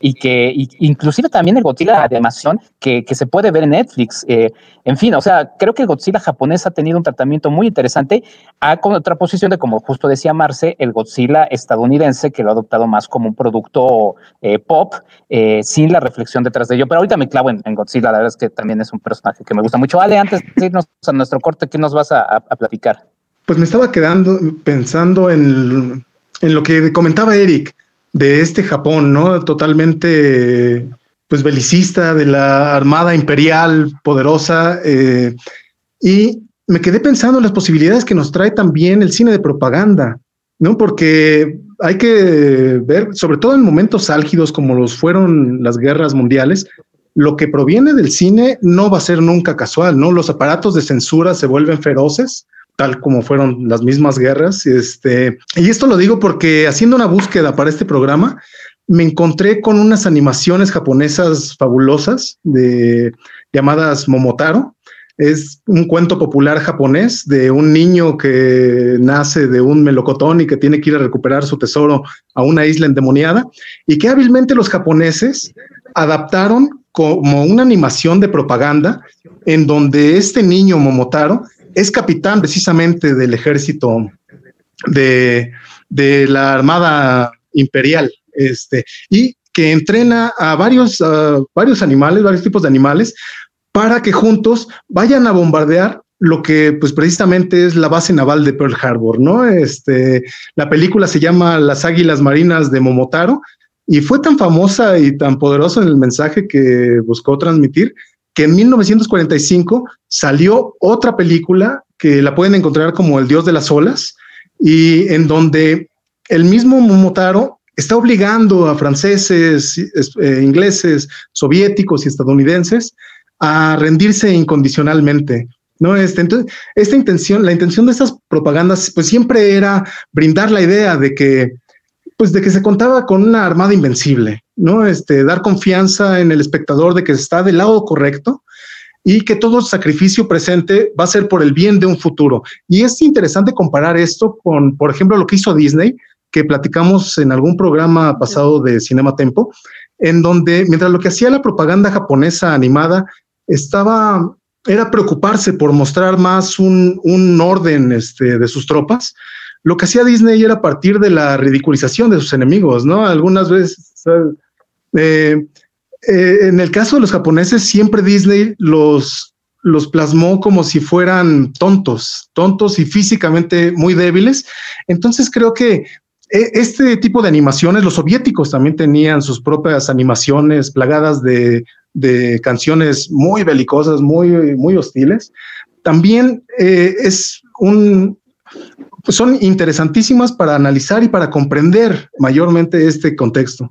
y que inclusive también el Godzilla de animación que, se puede ver en Netflix. Eh, en fin, o sea, creo que Godzilla japonés ha tenido un tratamiento muy interesante a contraposición de, como justo decía Marce, el Godzilla estadounidense que lo ha adoptado más como un producto eh, pop eh, sin la reflexión detrás de ello. Pero ahorita me clavo en, Godzilla, la verdad es que también es un personaje que me gusta mucho. Ale, antes de irnos a nuestro corte, ¿qué nos vas a, a platicar? Pues me estaba quedando pensando en, en lo que comentaba Eric de este Japón, ¿no? Totalmente, pues, belicista de la Armada Imperial poderosa. Eh, y me quedé pensando en las posibilidades que nos trae también el cine de propaganda, ¿no? Porque hay que ver, sobre todo en momentos álgidos como los fueron las guerras mundiales, lo que proviene del cine no va a ser nunca casual, ¿no? Los aparatos de censura se vuelven feroces como fueron las mismas guerras. Este, y esto lo digo porque haciendo una búsqueda para este programa, me encontré con unas animaciones japonesas fabulosas de llamadas Momotaro. Es un cuento popular japonés de un niño que nace de un melocotón y que tiene que ir a recuperar su tesoro a una isla endemoniada y que hábilmente los japoneses adaptaron como una animación de propaganda en donde este niño Momotaro es capitán precisamente del ejército de, la Armada Imperial, este, y que entrena a varios, varios animales, varios tipos de animales, para que juntos vayan a bombardear lo que pues precisamente es la base naval de Pearl Harbor, ¿no? Este, la película se llama Las Águilas Marinas de Momotaro y fue tan famosa y tan poderosa en el mensaje que buscó transmitir que en 1945 salió otra película que la pueden encontrar como El Dios de las Olas y en donde el mismo Momotaro está obligando a franceses, eh, ingleses, soviéticos y estadounidenses a rendirse incondicionalmente. ¿no? Este, entonces, esta intención, la intención de estas propagandas, pues siempre era brindar la idea de que pues de que se contaba con una armada invencible, ¿no? Este, dar confianza en el espectador de que está del lado correcto y que todo sacrificio presente va a ser por el bien de un futuro. Y es interesante comparar esto con, por ejemplo, lo que hizo Disney, que platicamos en algún programa pasado de Cinema Tempo, en donde mientras lo que hacía la propaganda japonesa animada estaba era preocuparse por mostrar más un, un orden este, de sus tropas, lo que hacía Disney era partir de la ridiculización de sus enemigos, ¿no? Algunas veces, eh, eh, en el caso de los japoneses, siempre Disney los, los plasmó como si fueran tontos, tontos y físicamente muy débiles. Entonces creo que eh, este tipo de animaciones, los soviéticos también tenían sus propias animaciones plagadas de, de canciones muy belicosas, muy, muy hostiles. También es un, pues son interesantísimas para analizar y para comprender mayormente este contexto.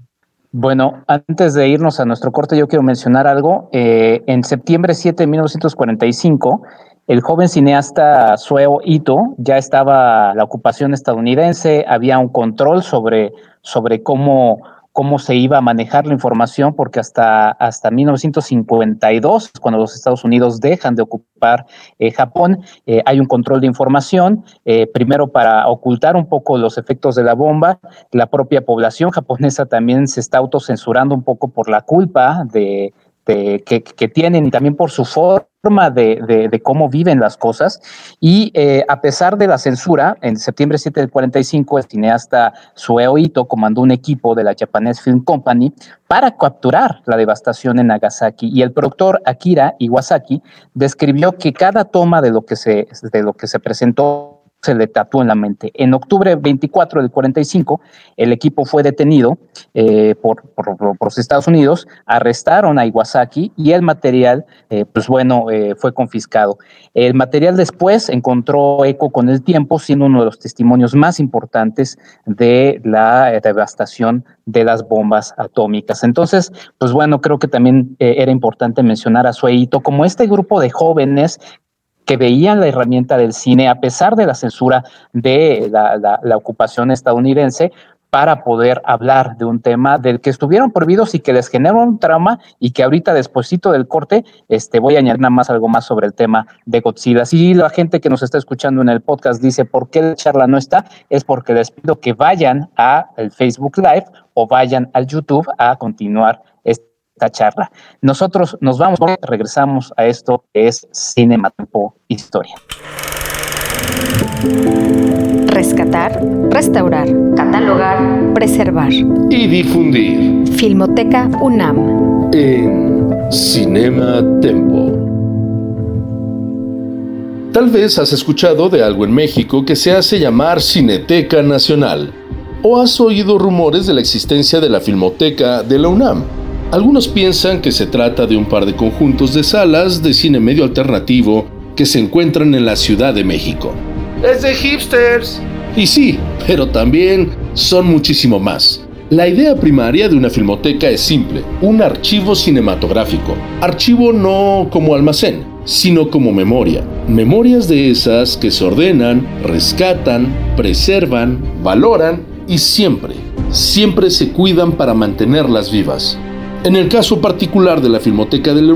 Bueno, antes de irnos a nuestro corte, yo quiero mencionar algo. Eh, en septiembre 7 de 1945, el joven cineasta Sueo Ito ya estaba la ocupación estadounidense, había un control sobre, sobre cómo cómo se iba a manejar la información, porque hasta, hasta 1952, cuando los Estados Unidos dejan de ocupar eh, Japón, eh, hay un control de información, eh, primero para ocultar un poco los efectos de la bomba, la propia población [laughs] japonesa también se está autocensurando un poco por la culpa de, que, tienen y también por su forma de, cómo viven las cosas. Y eh, a pesar de la censura, en septiembre 7 del 45, el cineasta Sueo Ito comandó un equipo de la Japanese Film Company para capturar la devastación en Nagasaki. Y el productor Akira Iwasaki describió que cada toma de lo que se, de lo que se presentó se le tatuó en la mente. En octubre 24 del 45, el equipo fue detenido eh, por, los Estados Unidos, arrestaron a Iwasaki y el material, eh, pues bueno, eh, fue confiscado. El material después encontró eco con el tiempo, siendo uno de los testimonios más importantes de la devastación de las bombas atómicas. Entonces, pues bueno, creo que también era importante mencionar a Sueito como este grupo de jóvenes que veían la herramienta del cine a pesar de la censura de la, ocupación estadounidense para poder hablar de un tema del que estuvieron prohibidos y que les generó un trauma y que ahorita despuesito del corte este, voy a añadir nada más algo más sobre el tema de Godzilla. Si la gente que nos está escuchando en el podcast dice por qué la charla no está, es porque les pido que vayan a Facebook Live o vayan al YouTube a continuar charla. Nosotros nos vamos, regresamos a esto que es Cinematempo Historia. Rescatar, restaurar, catalogar, preservar y difundir. Filmoteca UNAM. En Cinema Tempo. Tal vez has escuchado de algo en México que se hace llamar Cineteca Nacional. ¿O has oído rumores de la existencia de la Filmoteca de la UNAM? Algunos piensan que se trata de un par de conjuntos de salas de cine medio alternativo que se encuentran en la Ciudad de México. ¡Es de hipsters! Y sí, pero también son muchísimo más. La idea primaria de una filmoteca es simple, un archivo cinematográfico. Archivo no como almacén, sino como memoria. Memorias de esas que se ordenan, rescatan, preservan, valoran y siempre, siempre se cuidan para mantenerlas vivas. En el caso particular de la Filmoteca de la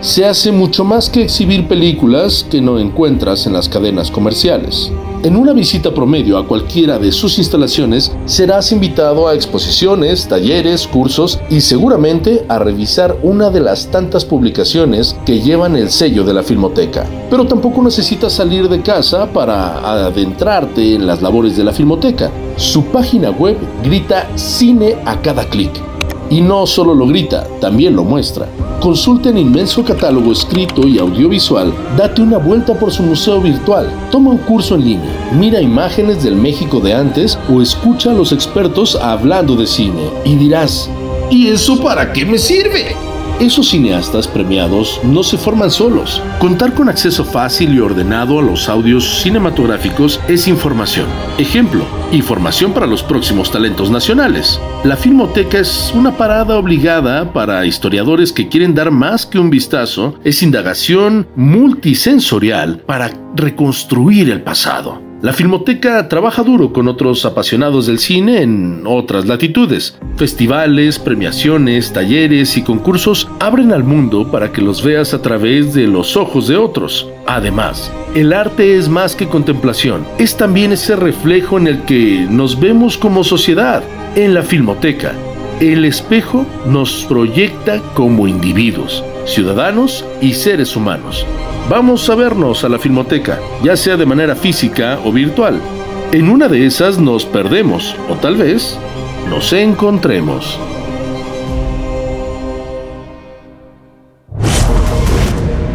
se hace mucho más que exhibir películas que no encuentras en las cadenas comerciales. En una visita promedio a cualquiera de sus instalaciones, serás invitado a exposiciones, talleres, cursos y seguramente a revisar una de las tantas publicaciones que llevan el sello de la Filmoteca. Pero tampoco necesitas salir de casa para adentrarte en las labores de la Filmoteca. Su página web grita cine a cada clic y no solo lo grita, también lo muestra. Consulta el inmenso catálogo escrito y audiovisual, date una vuelta por su museo virtual, toma un curso en línea, mira imágenes del México de antes o escucha a los expertos hablando de cine y dirás, ¿y eso para qué me sirve? Esos cineastas premiados no se forman solos. Contar con acceso fácil y ordenado a los audios cinematográficos es información. Ejemplo, información para los próximos talentos nacionales. La Filmoteca es una parada obligada para historiadores que quieren dar más que un vistazo, es indagación multisensorial para reconstruir el pasado. La Filmoteca trabaja duro con otros apasionados del cine en otras latitudes. Festivales, premiaciones, talleres y concursos abren al mundo para que los veas a través de los ojos de otros. Además, el arte es más que contemplación, es también ese reflejo en el que nos vemos como sociedad. En la Filmoteca, el espejo nos proyecta como individuos, ciudadanos y seres humanos. Vamos a vernos a la filmoteca, ya sea de manera física o virtual. En una de esas nos perdemos, o tal vez nos encontremos.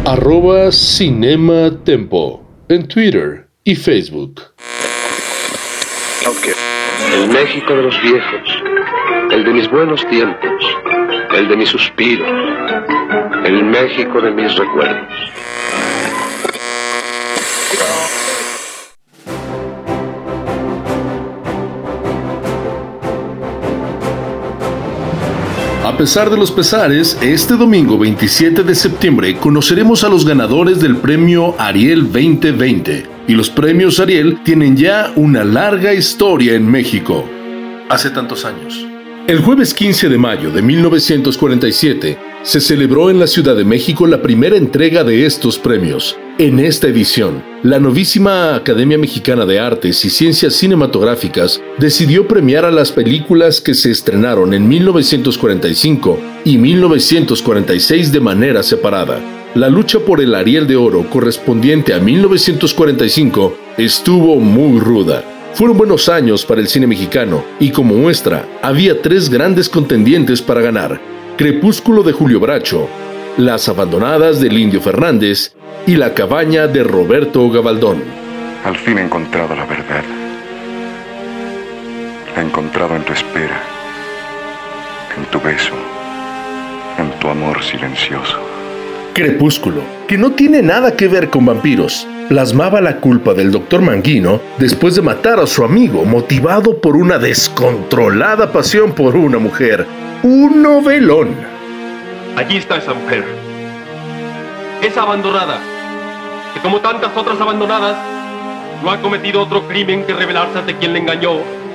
Arroba Cinema Tempo en Twitter y Facebook. El México de los viejos, el de mis buenos tiempos, el de mi suspiro, el México de mis recuerdos. A pesar de los pesares, este domingo 27 de septiembre conoceremos a los ganadores del premio Ariel 2020. Y los premios Ariel tienen ya una larga historia en México. Hace tantos años. El jueves 15 de mayo de 1947 se celebró en la Ciudad de México la primera entrega de estos premios. En esta edición, la novísima Academia Mexicana de Artes y Ciencias Cinematográficas decidió premiar a las películas que se estrenaron en 1945 y 1946 de manera separada. La lucha por el Ariel de Oro correspondiente a 1945 estuvo muy ruda. Fueron buenos años para el cine mexicano y como muestra, había tres grandes contendientes para ganar. Crepúsculo de Julio Bracho, Las Abandonadas del Indio Fernández y La Cabaña de Roberto Gabaldón. Al fin he encontrado la verdad. La he encontrado en tu espera, en tu beso, en tu amor silencioso. Crepúsculo, que no tiene nada que ver con vampiros, plasmaba la culpa del doctor Manguino después de matar a su amigo motivado por una descontrolada pasión por una mujer. Un novelón. Allí está esa mujer. Esa abandonada, que como tantas otras abandonadas, no ha cometido otro crimen que revelarse ante quien le engañó.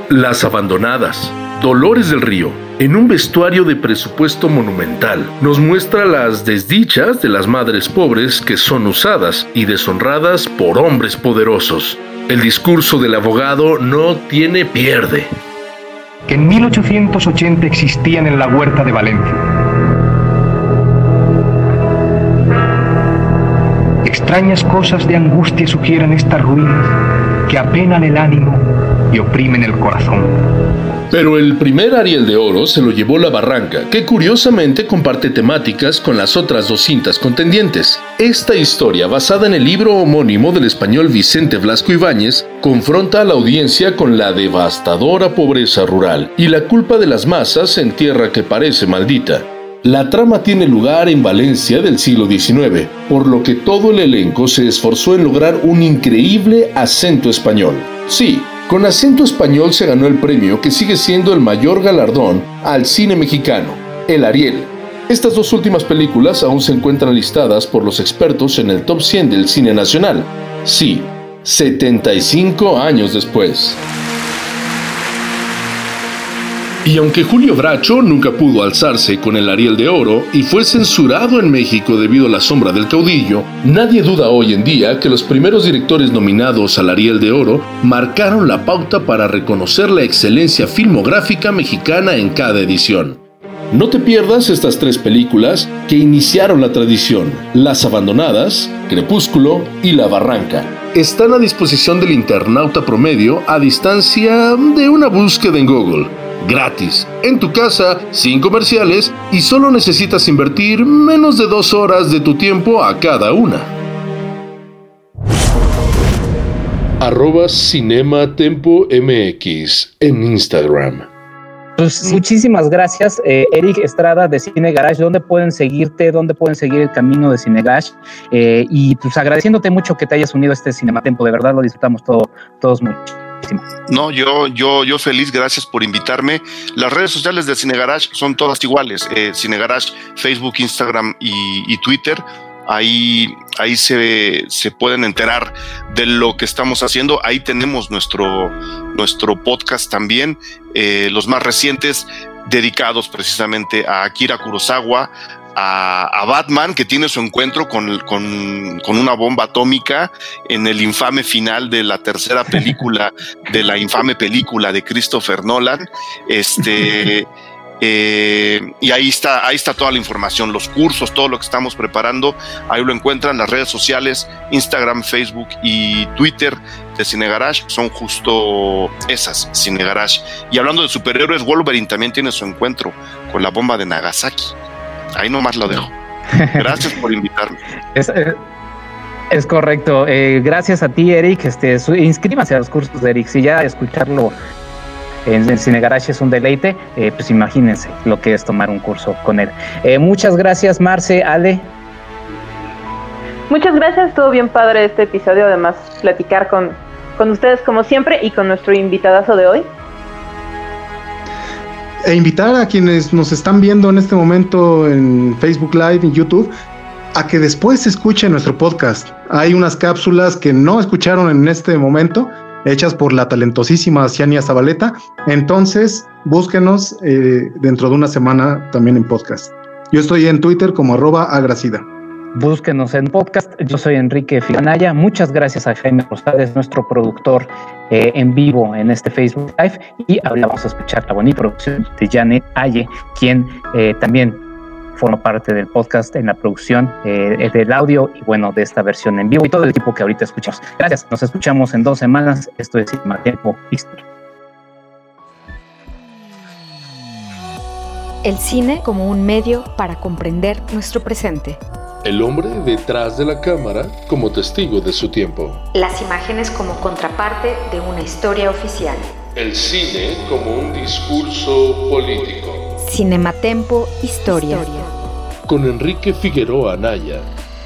Las abandonadas. Dolores del Río, en un vestuario de presupuesto monumental, nos muestra las desdichas de las madres pobres que son usadas y deshonradas por hombres poderosos. El discurso del abogado no tiene pierde. Que en 1880 existían en la huerta de Valencia. Extrañas cosas de angustia sugieren estas ruinas que apenan el ánimo y oprimen el corazón. Pero el primer Ariel de Oro se lo llevó La Barranca, que curiosamente comparte temáticas con las otras dos cintas contendientes. Esta historia, basada en el libro homónimo del español Vicente Blasco Ibáñez, confronta a la audiencia con la devastadora pobreza rural y la culpa de las masas en tierra que parece maldita. La trama tiene lugar en Valencia del siglo XIX, por lo que todo el elenco se esforzó en lograr un increíble acento español. Sí, con acento español se ganó el premio que sigue siendo el mayor galardón al cine mexicano, el Ariel. Estas dos últimas películas aún se encuentran listadas por los expertos en el top 100 del cine nacional. Sí, 75 años después. Y aunque Julio Bracho nunca pudo alzarse con el Ariel de Oro y fue censurado en México debido a la sombra del caudillo, nadie duda hoy en día que los primeros directores nominados al Ariel de Oro marcaron la pauta para reconocer la excelencia filmográfica mexicana en cada edición. No te pierdas estas tres películas que iniciaron la tradición, Las Abandonadas, Crepúsculo y La Barranca. Están a disposición del internauta promedio a distancia de una búsqueda en Google gratis, en tu casa, sin comerciales y solo necesitas invertir menos de dos horas de tu tiempo a cada una. Arroba Cinema Tempo MX en Instagram. Pues muchísimas gracias, eh, Eric Estrada de Cine Garage. ¿Dónde pueden seguirte? ¿Dónde pueden seguir el camino de Cine Garage? Eh, y pues agradeciéndote mucho que te hayas unido a este Cinematempo. De verdad lo disfrutamos todo, todos mucho. No, yo, yo, yo feliz, gracias por invitarme. Las redes sociales de Cine Garage son todas iguales. Eh, Cine Garage, Facebook, Instagram y, Twitter ahí, ahí se, se, pueden enterar de lo que estamos haciendo. Ahí tenemos nuestro, nuestro podcast también, eh, los más recientes dedicados precisamente a Akira Kurosawa, a, Batman, que tiene su encuentro con, con, con, una bomba atómica en el infame final de la tercera película, [laughs] de la infame película de Christopher Nolan. Este. [laughs] Eh, y ahí está, ahí está toda la información, los cursos, todo lo que estamos preparando. Ahí lo encuentran las redes sociales, Instagram, Facebook y Twitter de Cine Garage son justo esas, Cine Garage. Y hablando de superhéroes, Wolverine también tiene su encuentro con la bomba de Nagasaki. Ahí nomás lo dejo. [laughs] Gracias por invitarme. Es, eh, correcto. Eh, gracias a ti, Eric. Este, inscríbase a los cursos de Eric. Si ya escucharlo en el Cine Garage es un deleite, eh, pues imagínense lo que es tomar un curso con él. muchas gracias, Marce, Ale. Muchas gracias, estuvo bien padre este episodio, además platicar con, con ustedes como siempre y con nuestro invitadazo de hoy e invitar a quienes nos están viendo en este momento en Facebook Live, en YouTube, a que después escuchen nuestro podcast. Hay unas cápsulas que no escucharon en este momento, hechas por la talentosísima Ciania Zabaleta. Entonces, búsquenos eh, dentro de una semana también en podcast. Yo estoy en Twitter como arroba agracida. Búsquenos en podcast. Yo soy Enrique Filanaya. Muchas gracias a Jaime Rosales, nuestro productor eh, en vivo en este Facebook Live. Y ahora vamos a escuchar la bonita producción de Janet Aye, quien eh, también forma parte del podcast en la producción eh, del audio y bueno, de esta versión en vivo y todo el equipo que ahorita escuchamos. Gracias. Nos escuchamos en dos semanas. Esto es Tiempo Historia. El cine como un medio para comprender nuestro presente. El hombre detrás de la cámara como testigo de su tiempo. Las imágenes como contraparte de una historia oficial. El cine como un discurso político. Cinematempo Historia. Con Enrique Figueroa Anaya,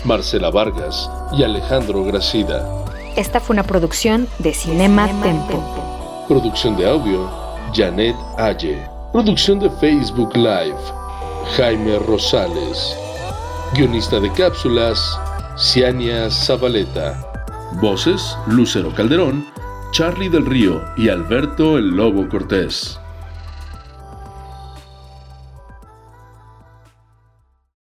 Marcela Vargas y Alejandro Gracida. Esta fue una producción de Cinema, Tempo. Producción de audio, Janet Aye. Producción de Facebook Live, Jaime Rosales. Guionista de cápsulas, Ciania Zabaleta. Voces, Lucero Calderón, Charlie del Río y Alberto el Lobo Cortés.